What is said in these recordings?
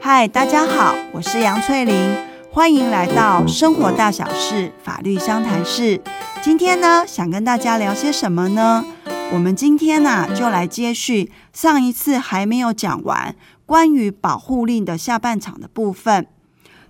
嗨，大家好，我是杨翠玲，欢迎来到生活大小事法律相谈室。今天呢，想跟大家聊些什么呢？我们今天呢、就来接续上一次还没有讲完关于保护令的下半场的部分。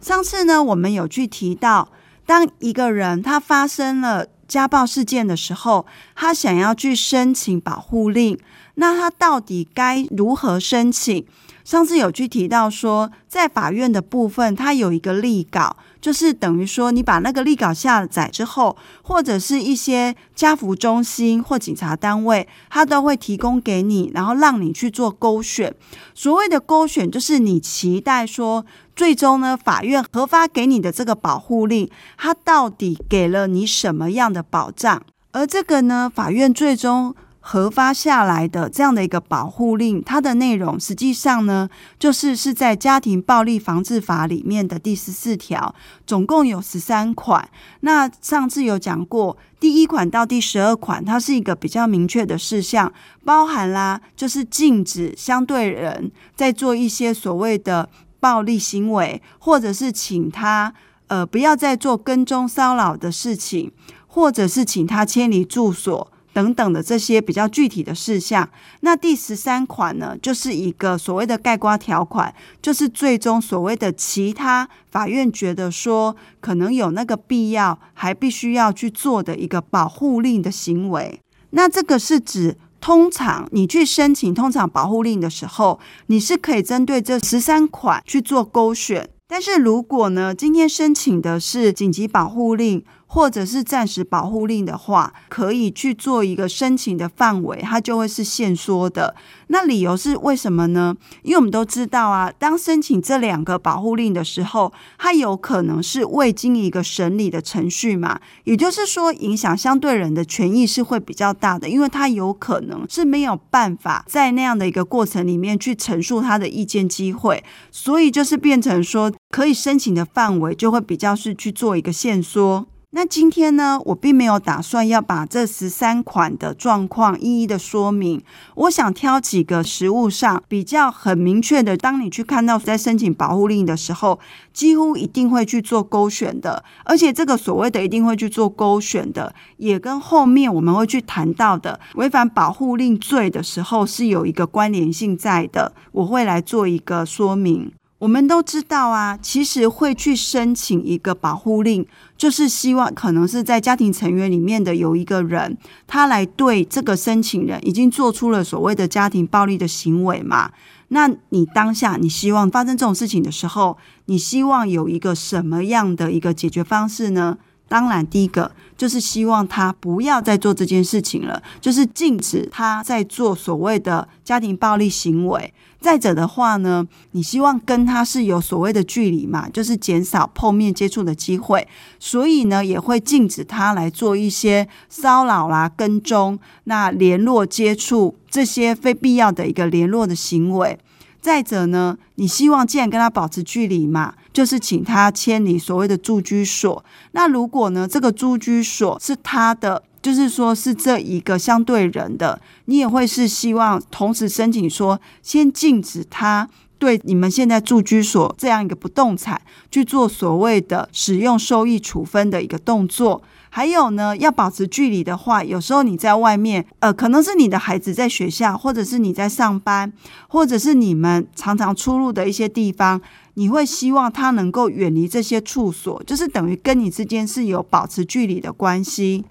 上次呢，我们有去提到，当一个人他发生了家暴事件的时候，他想要去申请保护令，那他到底该如何申请？上次有去提到说，在法院的部分，它有一个立稿，就是等于说你把那个立稿下载之后，或者是一些家扶中心或警察单位，它都会提供给你，然后让你去做勾选。所谓的勾选，就是你期待说，最终呢，法院核发给你的这个保护令，它到底给了你什么样的保障？而这个呢，法院最终。核发下来的这样的一个保护令，它的内容实际上呢，就是是在《家庭暴力防治法》里面的第十四条，总共有十三款。那上次有讲过，第一款到第十二款，它是一个比较明确的事项，包含啦，就是禁止相对人在做一些所谓的暴力行为，或者是请他呃不要再做跟踪骚扰的事情，或者是请他迁离住所。等等的这些比较具体的事项，那第十三款呢，就是一个所谓的概括条款，就是最终所谓的其他法院觉得说可能有那个必要，还必须要去做的一个保护令的行为。那这个是指，通常你去申请通常保护令的时候，你是可以针对这十三款去做勾选。但是如果呢，今天申请的是紧急保护令，或者是暂时保护令的话，可以去做一个申请的范围，它就会是限缩的。那理由是为什么呢？因为我们都知道啊，当申请这两个保护令的时候，它有可能是未经一个审理的程序嘛，也就是说，影响相对人的权益是会比较大的，因为他有可能是没有办法在那样的一个过程里面去陈述他的意见机会，所以就是变成说，可以申请的范围就会比较是去做一个限缩。那今天呢，我并没有打算要把这十三款的状况一一的说明。我想挑几个实务上比较很明确的，当你去看到在申请保护令的时候，几乎一定会去做勾选的。而且这个所谓的一定会去做勾选的，也跟后面我们会去谈到的违反保护令罪的时候是有一个关联性在的。我会来做一个说明。我们都知道啊，其实会去申请一个保护令，就是希望可能是在家庭成员里面的有一个人，他来对这个申请人已经做出了所谓的家庭暴力的行为嘛。那你当下你希望发生这种事情的时候，你希望有一个什么样的一个解决方式呢？当然，第一个就是希望他不要再做这件事情了，就是禁止他在做所谓的家庭暴力行为。再者的话呢，你希望跟他是有所谓的距离嘛，就是减少碰面接触的机会，所以呢，也会禁止他来做一些骚扰啦、跟踪、那联络、接触这些非必要的一个联络的行为。再者呢，你希望既然跟他保持距离嘛，就是请他签你所谓的住居所。那如果呢，这个住居所是他的。就是说，是这一个相对人的，你也会是希望同时申请说，先禁止他对你们现在住居所这样一个不动产去做所谓的使用收益处分的一个动作。还有呢，要保持距离的话，有时候你在外面，呃，可能是你的孩子在学校，或者是你在上班，或者是你们常常出入的一些地方，你会希望他能够远离这些处所，就是等于跟你之间是有保持距离的关系。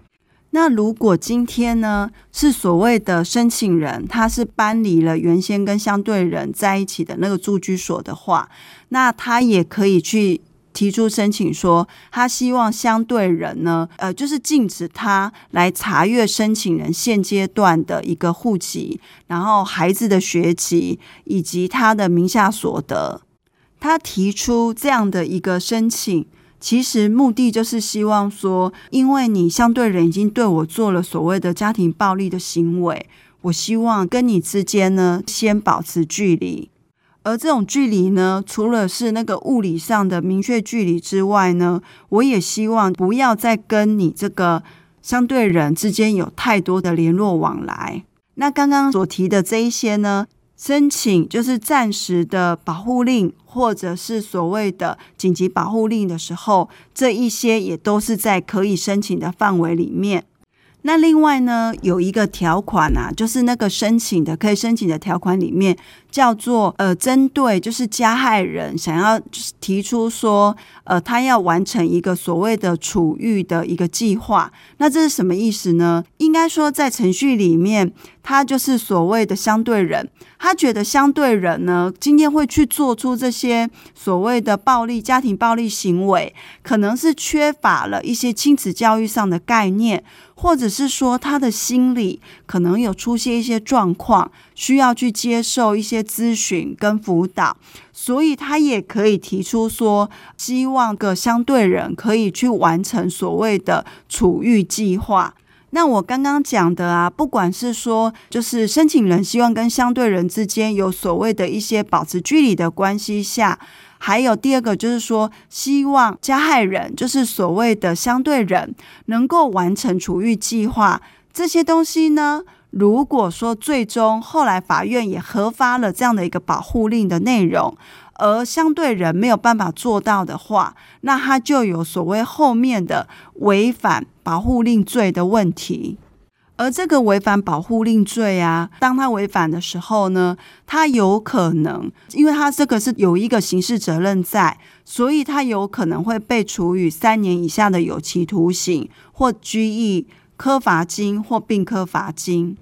那如果今天呢，是所谓的申请人，他是搬离了原先跟相对人在一起的那个住居所的话，那他也可以去提出申请说，他希望相对人呢，呃，就是禁止他来查阅申请人现阶段的一个户籍，然后孩子的学籍以及他的名下所得。他提出这样的一个申请。其实目的就是希望说，因为你相对人已经对我做了所谓的家庭暴力的行为，我希望跟你之间呢先保持距离。而这种距离呢，除了是那个物理上的明确距离之外呢，我也希望不要再跟你这个相对人之间有太多的联络往来。那刚刚所提的这一些呢，申请就是暂时的保护令，或者是所谓的紧急保护令的时候，这一些也都是在可以申请的范围里面。那另外呢，有一个条款啊，就是那个申请的可以申请的条款里面叫做呃，针对就是加害人想要提出说呃，他要完成一个所谓的处遇的一个计划。那这是什么意思呢？应该说在程序里面，他就是所谓的相对人，他觉得相对人呢，今天会去做出这些所谓的暴力家庭暴力行为，可能是缺乏了一些亲子教育上的概念。或者是说他的心理可能有出现一些状况，需要去接受一些咨询跟辅导，所以他也可以提出说，希望个相对人可以去完成所谓的处遇计划。那我刚刚讲的啊，不管是说就是申请人希望跟相对人之间有所谓的一些保持距离的关系下。还有第二个就是说，希望加害人就是所谓的相对人能够完成处遇计划这些东西呢。如果说最终后来法院也核发了这样的一个保护令的内容，而相对人没有办法做到的话，那他就有所谓后面的违反保护令罪的问题。而这个违反保护令罪啊，当他违反的时候呢，他有可能，因为他这个是有一个刑事责任在，所以他有可能会被处以三年以下的有期徒刑或拘役、科罚金或并科罚金。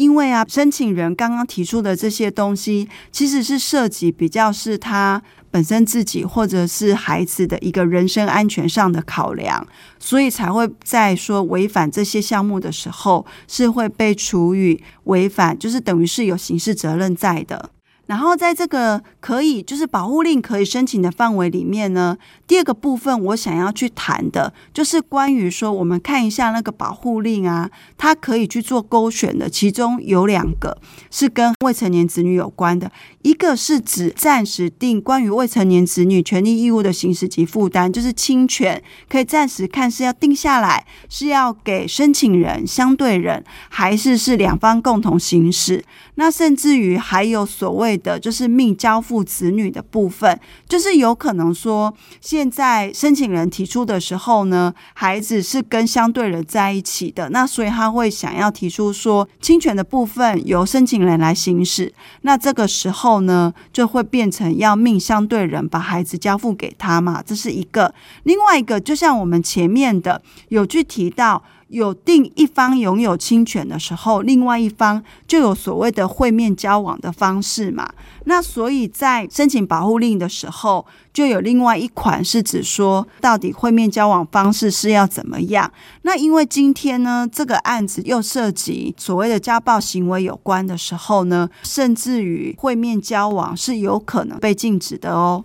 因为啊，申请人刚刚提出的这些东西，其实是涉及比较是他本身自己或者是孩子的一个人身安全上的考量，所以才会在说违反这些项目的时候，是会被处以违反，就是等于是有刑事责任在的。然后在这个可以就是保护令可以申请的范围里面呢，第二个部分我想要去谈的，就是关于说我们看一下那个保护令啊，它可以去做勾选的，其中有两个是跟未成年子女有关的，一个是指暂时定关于未成年子女权利义务的行使及负担，就是侵权可以暂时看是要定下来，是要给申请人、相对人，还是是两方共同行使。那甚至于还有所谓的就是命交付子女的部分，就是有可能说，现在申请人提出的时候呢，孩子是跟相对人在一起的，那所以他会想要提出说，侵权的部分由申请人来行使，那这个时候呢，就会变成要命相对人把孩子交付给他嘛，这是一个。另外一个，就像我们前面的有去提到。有定一方拥有侵权的时候，另外一方就有所谓的会面交往的方式嘛。那所以在申请保护令的时候，就有另外一款是指说，到底会面交往方式是要怎么样？那因为今天呢，这个案子又涉及所谓的家暴行为有关的时候呢，甚至于会面交往是有可能被禁止的哦。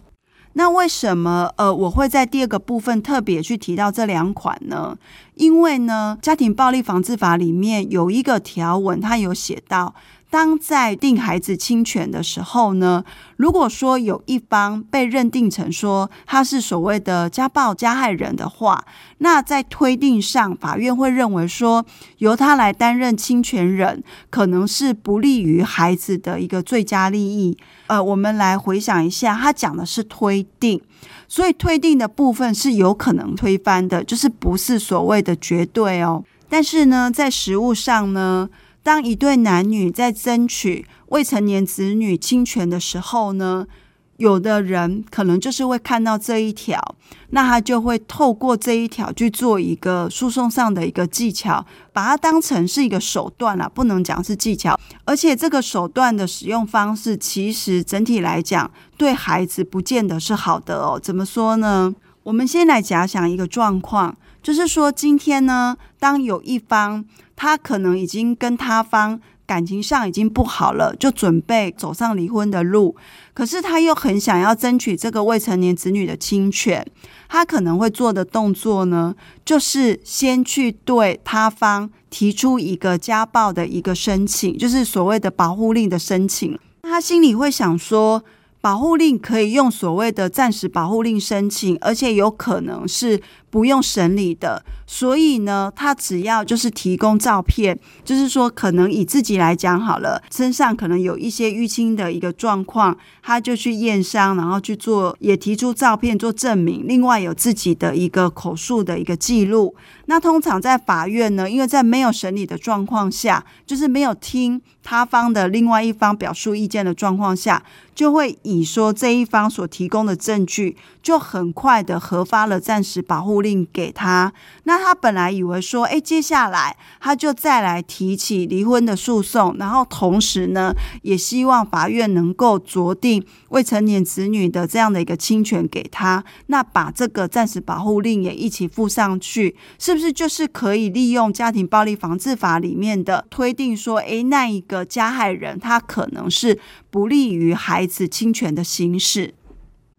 那为什么呃，我会在第二个部分特别去提到这两款呢？因为呢，家庭暴力防治法里面有一个条文，它有写到。当在定孩子侵权的时候呢，如果说有一方被认定成说他是所谓的家暴加害人的话，那在推定上，法院会认为说由他来担任侵权人，可能是不利于孩子的一个最佳利益。呃，我们来回想一下，他讲的是推定，所以推定的部分是有可能推翻的，就是不是所谓的绝对哦。但是呢，在实务上呢。当一对男女在争取未成年子女亲权的时候呢，有的人可能就是会看到这一条，那他就会透过这一条去做一个诉讼上的一个技巧，把它当成是一个手段啦，不能讲是技巧。而且这个手段的使用方式，其实整体来讲对孩子不见得是好的哦。怎么说呢？我们先来假想一个状况，就是说今天呢，当有一方。他可能已经跟他方感情上已经不好了，就准备走上离婚的路。可是他又很想要争取这个未成年子女的亲权，他可能会做的动作呢，就是先去对他方提出一个家暴的一个申请，就是所谓的保护令的申请。他心里会想说，保护令可以用所谓的暂时保护令申请，而且有可能是。不用审理的，所以呢，他只要就是提供照片，就是说可能以自己来讲好了，身上可能有一些淤青的一个状况，他就去验伤，然后去做，也提出照片做证明，另外有自己的一个口述的一个记录。那通常在法院呢，因为在没有审理的状况下，就是没有听他方的另外一方表述意见的状况下，就会以说这一方所提供的证据，就很快的核发了暂时保护令给他。那他本来以为说，哎，接下来他就再来提起离婚的诉讼，然后同时呢，也希望法院能够酌定未成年子女的这样的一个侵权给他。那把这个暂时保护令也一起附上去，是。不是就是可以利用家庭暴力防治法里面的推定说，哎，那一个加害人他可能是不利于孩子侵权的形式？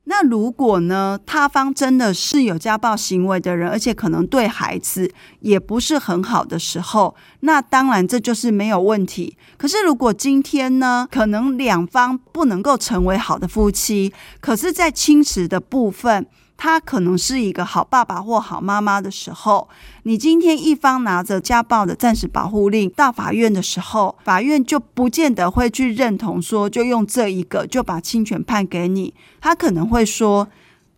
那如果呢，他方真的是有家暴行为的人，而且可能对孩子也不是很好的时候，那当然这就是没有问题。可是如果今天呢，可能两方不能够成为好的夫妻，可是在亲子的部分。他可能是一个好爸爸或好妈妈的时候，你今天一方拿着家暴的暂时保护令到法院的时候，法院就不见得会去认同说，就用这一个就把侵权判给你。他可能会说，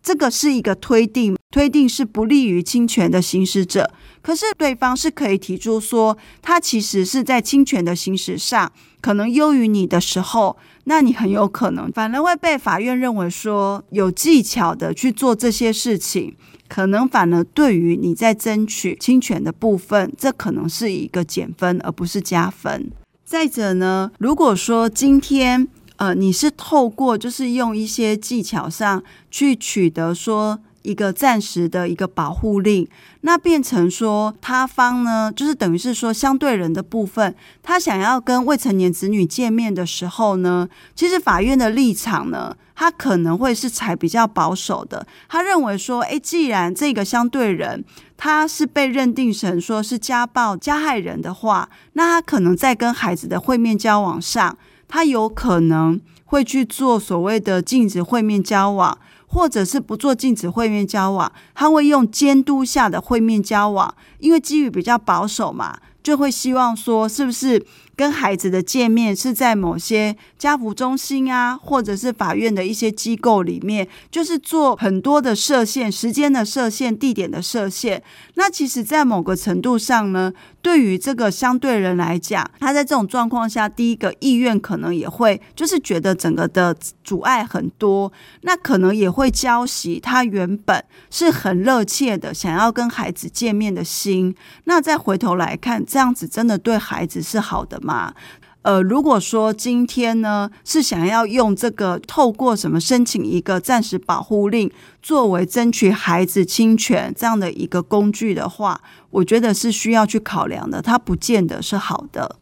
这个是一个推定，推定是不利于侵权的行使者。可是对方是可以提出说，他其实是在侵权的行使上可能优于你的时候。那你很有可能反而会被法院认为说有技巧的去做这些事情，可能反而对于你在争取侵权的部分，这可能是一个减分而不是加分。再者呢，如果说今天呃你是透过就是用一些技巧上去取得说。一个暂时的一个保护令，那变成说他方呢，就是等于是说相对人的部分，他想要跟未成年子女见面的时候呢，其实法院的立场呢，他可能会是采比较保守的，他认为说，诶，既然这个相对人他是被认定成说是家暴加害人的话，那他可能在跟孩子的会面交往上，他有可能会去做所谓的禁止会面交往。或者是不做禁止会面交往，他会用监督下的会面交往，因为基于比较保守嘛，就会希望说是不是。跟孩子的见面是在某些家扶中心啊，或者是法院的一些机构里面，就是做很多的设限，时间的设限，地点的设限。那其实，在某个程度上呢，对于这个相对人来讲，他在这种状况下，第一个意愿可能也会就是觉得整个的阻碍很多，那可能也会浇熄他原本是很热切的想要跟孩子见面的心。那再回头来看，这样子真的对孩子是好的吗？嘛，呃，如果说今天呢是想要用这个透过什么申请一个暂时保护令作为争取孩子亲权这样的一个工具的话，我觉得是需要去考量的，它不见得是好的。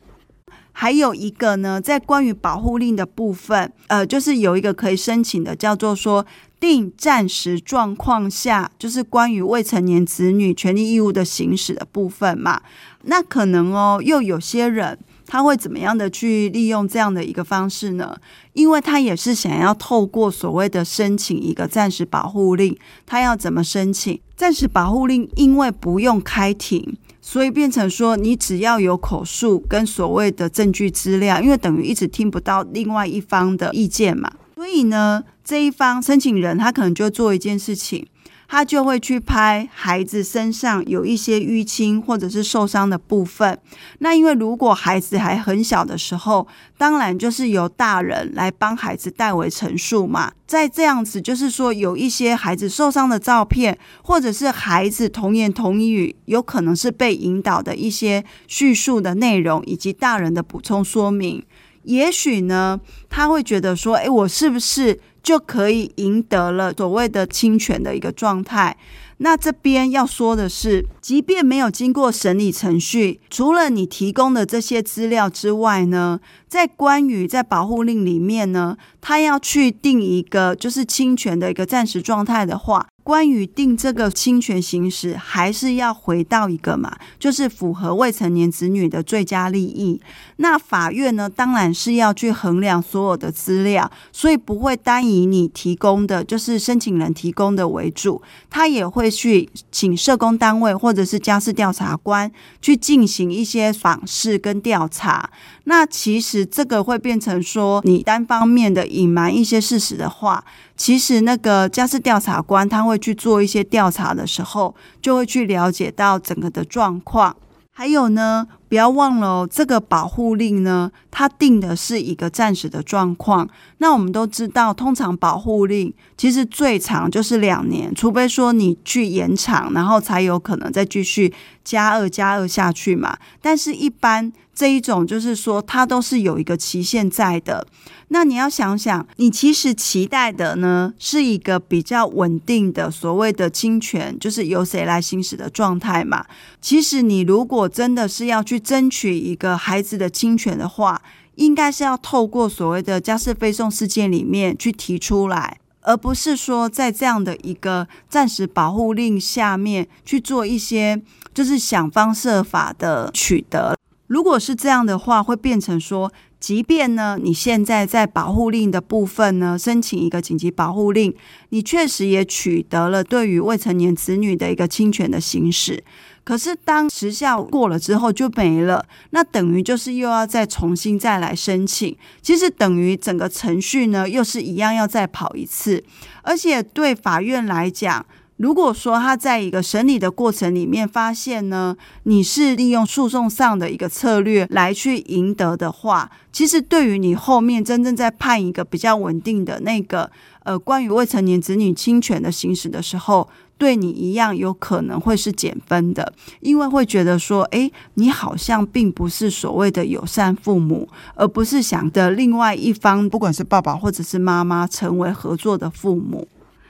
还有一个呢，在关于保护令的部分，呃，就是有一个可以申请的，叫做说定暂时状况下，就是关于未成年子女权利义务的行使的部分嘛。那可能哦，又有些人。他会怎么样的去利用这样的一个方式呢？因为他也是想要透过所谓的申请一个暂时保护令，他要怎么申请暂时保护令？因为不用开庭，所以变成说你只要有口述跟所谓的证据资料，因为等于一直听不到另外一方的意见嘛，所以呢，这一方申请人他可能就做一件事情。他就会去拍孩子身上有一些淤青或者是受伤的部分。那因为如果孩子还很小的时候，当然就是由大人来帮孩子代为陈述嘛。在这样子，就是说有一些孩子受伤的照片，或者是孩子童言童语，有可能是被引导的一些叙述的内容，以及大人的补充说明。也许呢，他会觉得说：“诶，我是不是？”就可以赢得了所谓的侵权的一个状态。那这边要说的是，即便没有经过审理程序，除了你提供的这些资料之外呢，在关于在保护令里面呢，他要去定一个就是侵权的一个暂时状态的话，关于定这个侵权行使，还是要回到一个嘛，就是符合未成年子女的最佳利益。那法院呢，当然是要去衡量所有的资料，所以不会单以你提供的，就是申请人提供的为主，他也会去请社工单位或者是家事调查官去进行一些访视跟调查。那其实这个会变成说，你单方面的隐瞒一些事实的话。其实那个家事调查官他会去做一些调查的时候，就会去了解到整个的状况。还有呢，不要忘了哦，这个保护令呢，它定的是一个暂时的状况。那我们都知道，通常保护令其实最长就是两年，除非说你去延长，然后才有可能再继续加二加二下去嘛。但是，一般这一种就是说，它都是有一个期限在的。那你要想想，你其实期待的呢，是一个比较稳定的所谓的亲权，就是由谁来行使的状态嘛。其实你如果真的是要去争取一个孩子的亲权的话，应该是要透过所谓的家事非讼事件里面去提出来，而不是说在这样的一个暂时保护令下面去做一些就是想方设法的取得。如果是这样的话，会变成说。即便呢，你现在在保护令的部分呢，申请一个紧急保护令，你确实也取得了对于未成年子女的一个侵权的行使。可是当时效过了之后就没了，那等于就是又要再重新再来申请。其实等于整个程序呢，又是一样要再跑一次，而且对法院来讲。如果说他在一个审理的过程里面发现呢，你是利用诉讼上的一个策略来去赢得的话，其实对于你后面真正在判一个比较稳定的那个呃关于未成年子女侵权的行使的时候，对你一样有可能会是减分的，因为会觉得说，诶，你好像并不是所谓的友善父母，而不是想的另外一方，不管是爸爸或者是妈妈，成为合作的父母。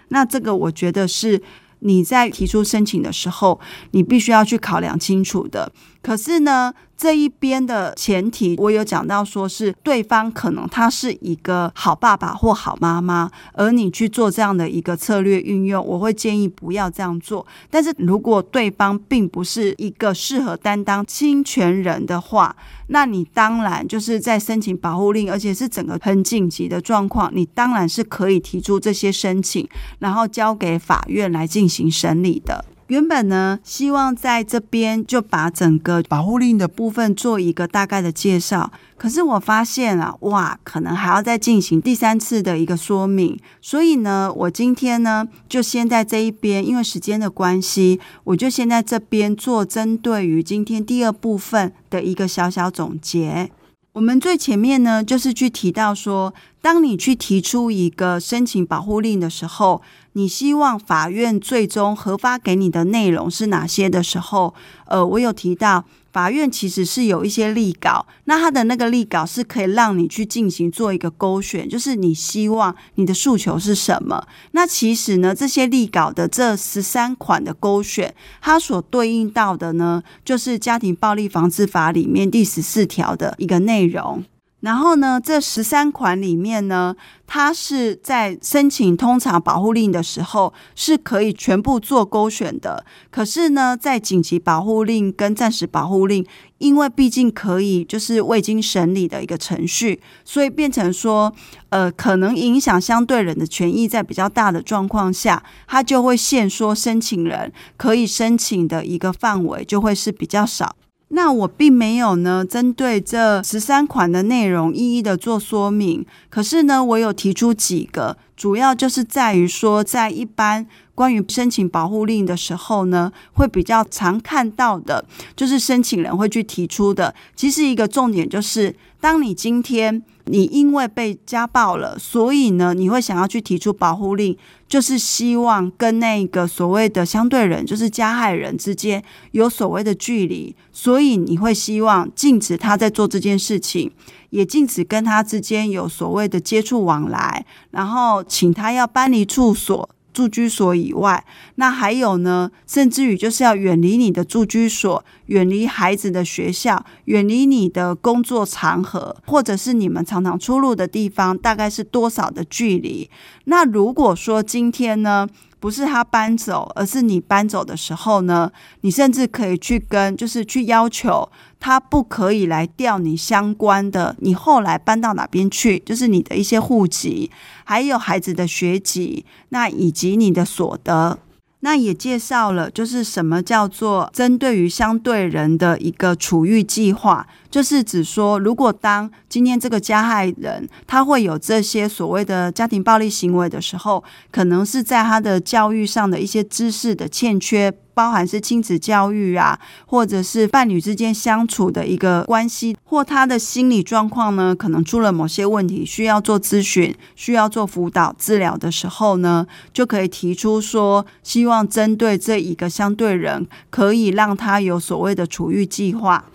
那这个我觉得是你在提出申请的时候，你必须要去考量清楚的。可是呢，这一边的前提，我有讲到，说是对方可能他是一个好爸爸或好妈妈，而你去做这样的一个策略运用，我会建议不要这样做。但是如果对方并不是一个适合担当侵权人的话，那你当然就是在申请保护令，而且是整个很紧急的状况，你当然是可以提出这些申请，然后交给法院来进行审理的。原本呢，希望在这边就把整个保护令的部分做一个大概的介绍。可是我发现啊，哇，可能还要再进行第三次的一个说明。所以呢，我今天呢，就先在这一边，因为时间的关系，我就先在这边做针对于今天第二部分的一个小小总结。我们最前面呢，就是去提到说，当你去提出一个申请保护令的时候，你希望法院最终核发给你的内容是哪些的时候，呃，我有提到。法院其实是有一些例稿，那他的那个例稿是可以让你去进行做一个勾选，就是你希望你的诉求是什么。那其实呢，这些例稿的这十三款的勾选，它所对应到的呢，就是《家庭暴力防治法》里面第十四条的一个内容。然后呢，这十三款里面呢，它是在申请通常保护令的时候是可以全部做勾选的。可是呢，在紧急保护令跟暂时保护令，因为毕竟可以就是未经审理的一个程序，所以变成说，呃，可能影响相对人的权益在比较大的状况下，它就会限缩申请人可以申请的一个范围，就会是比较少。那我并没有呢，针对这十三款的内容一一的做说明。可是呢，我有提出几个，主要就是在于说，在一般关于申请保护令的时候呢，会比较常看到的，就是申请人会去提出的。其实一个重点就是，当你今天。你因为被家暴了，所以呢，你会想要去提出保护令，就是希望跟那个所谓的相对人，就是加害人之间有所谓的距离，所以你会希望禁止他在做这件事情，也禁止跟他之间有所谓的接触往来，然后请他要搬离处所。住居所以外，那还有呢？甚至于就是要远离你的住居所，远离孩子的学校，远离你的工作场合，或者是你们常常出入的地方，大概是多少的距离？那如果说今天呢，不是他搬走，而是你搬走的时候呢，你甚至可以去跟，就是去要求他不可以来调你相关的，你后来搬到哪边去，就是你的一些户籍，还有孩子的学籍，那以及你的所得。那也介绍了，就是什么叫做针对于相对人的一个处遇计划，就是指说，如果当今天这个加害人他会有这些所谓的家庭暴力行为的时候，可能是在他的教育上的一些知识的欠缺。包含是亲子教育啊，或者是伴侣之间相处的一个关系，或他的心理状况呢，可能出了某些问题，需要做咨询，需要做辅导治疗的时候呢，就可以提出说，希望针对这一个相对人，可以让他有所谓的处遇计划。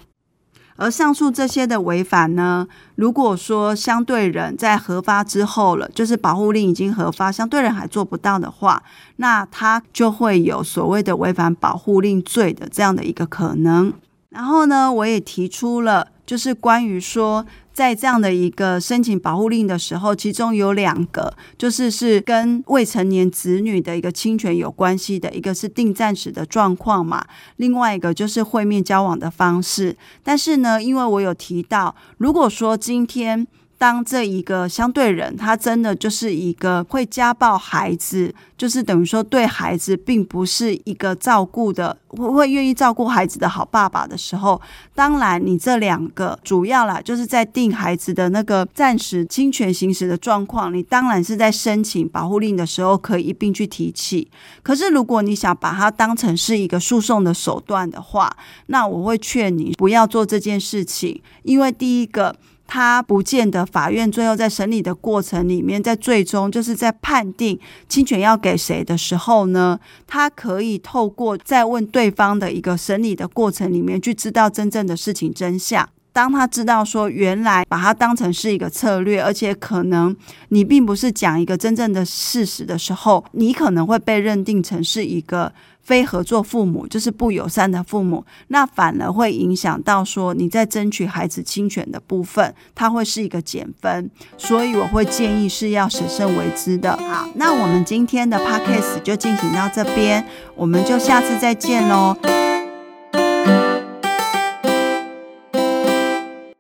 而上述这些的违反呢，如果说相对人在核发之后了，就是保护令已经核发，相对人还做不到的话，那他就会有所谓的违反保护令罪的这样的一个可能。然后呢，我也提出了，就是关于说。在这样的一个申请保护令的时候，其中有两个就是是跟未成年子女的一个侵权有关系的，一个是定暂时的状况嘛，另外一个就是会面交往的方式。但是呢，因为我有提到，如果说今天。当这一个相对人，他真的就是一个会家暴孩子，就是等于说对孩子并不是一个照顾的，会会愿意照顾孩子的好爸爸的时候，当然你这两个主要啦，就是在定孩子的那个暂时侵权行使的状况，你当然是在申请保护令的时候可以一并去提起。可是如果你想把它当成是一个诉讼的手段的话，那我会劝你不要做这件事情，因为第一个。他不见得法院最后在审理的过程里面，在最终就是在判定侵权要给谁的时候呢，他可以透过再问对方的一个审理的过程里面去知道真正的事情真相。当他知道说原来把它当成是一个策略，而且可能你并不是讲一个真正的事实的时候，你可能会被认定成是一个。非合作父母就是不友善的父母，那反而会影响到说你在争取孩子亲权的部分，它会是一个减分，所以我会建议是要审慎为之的。好，那我们今天的 podcast 就进行到这边，我们就下次再见喽。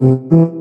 Thank you.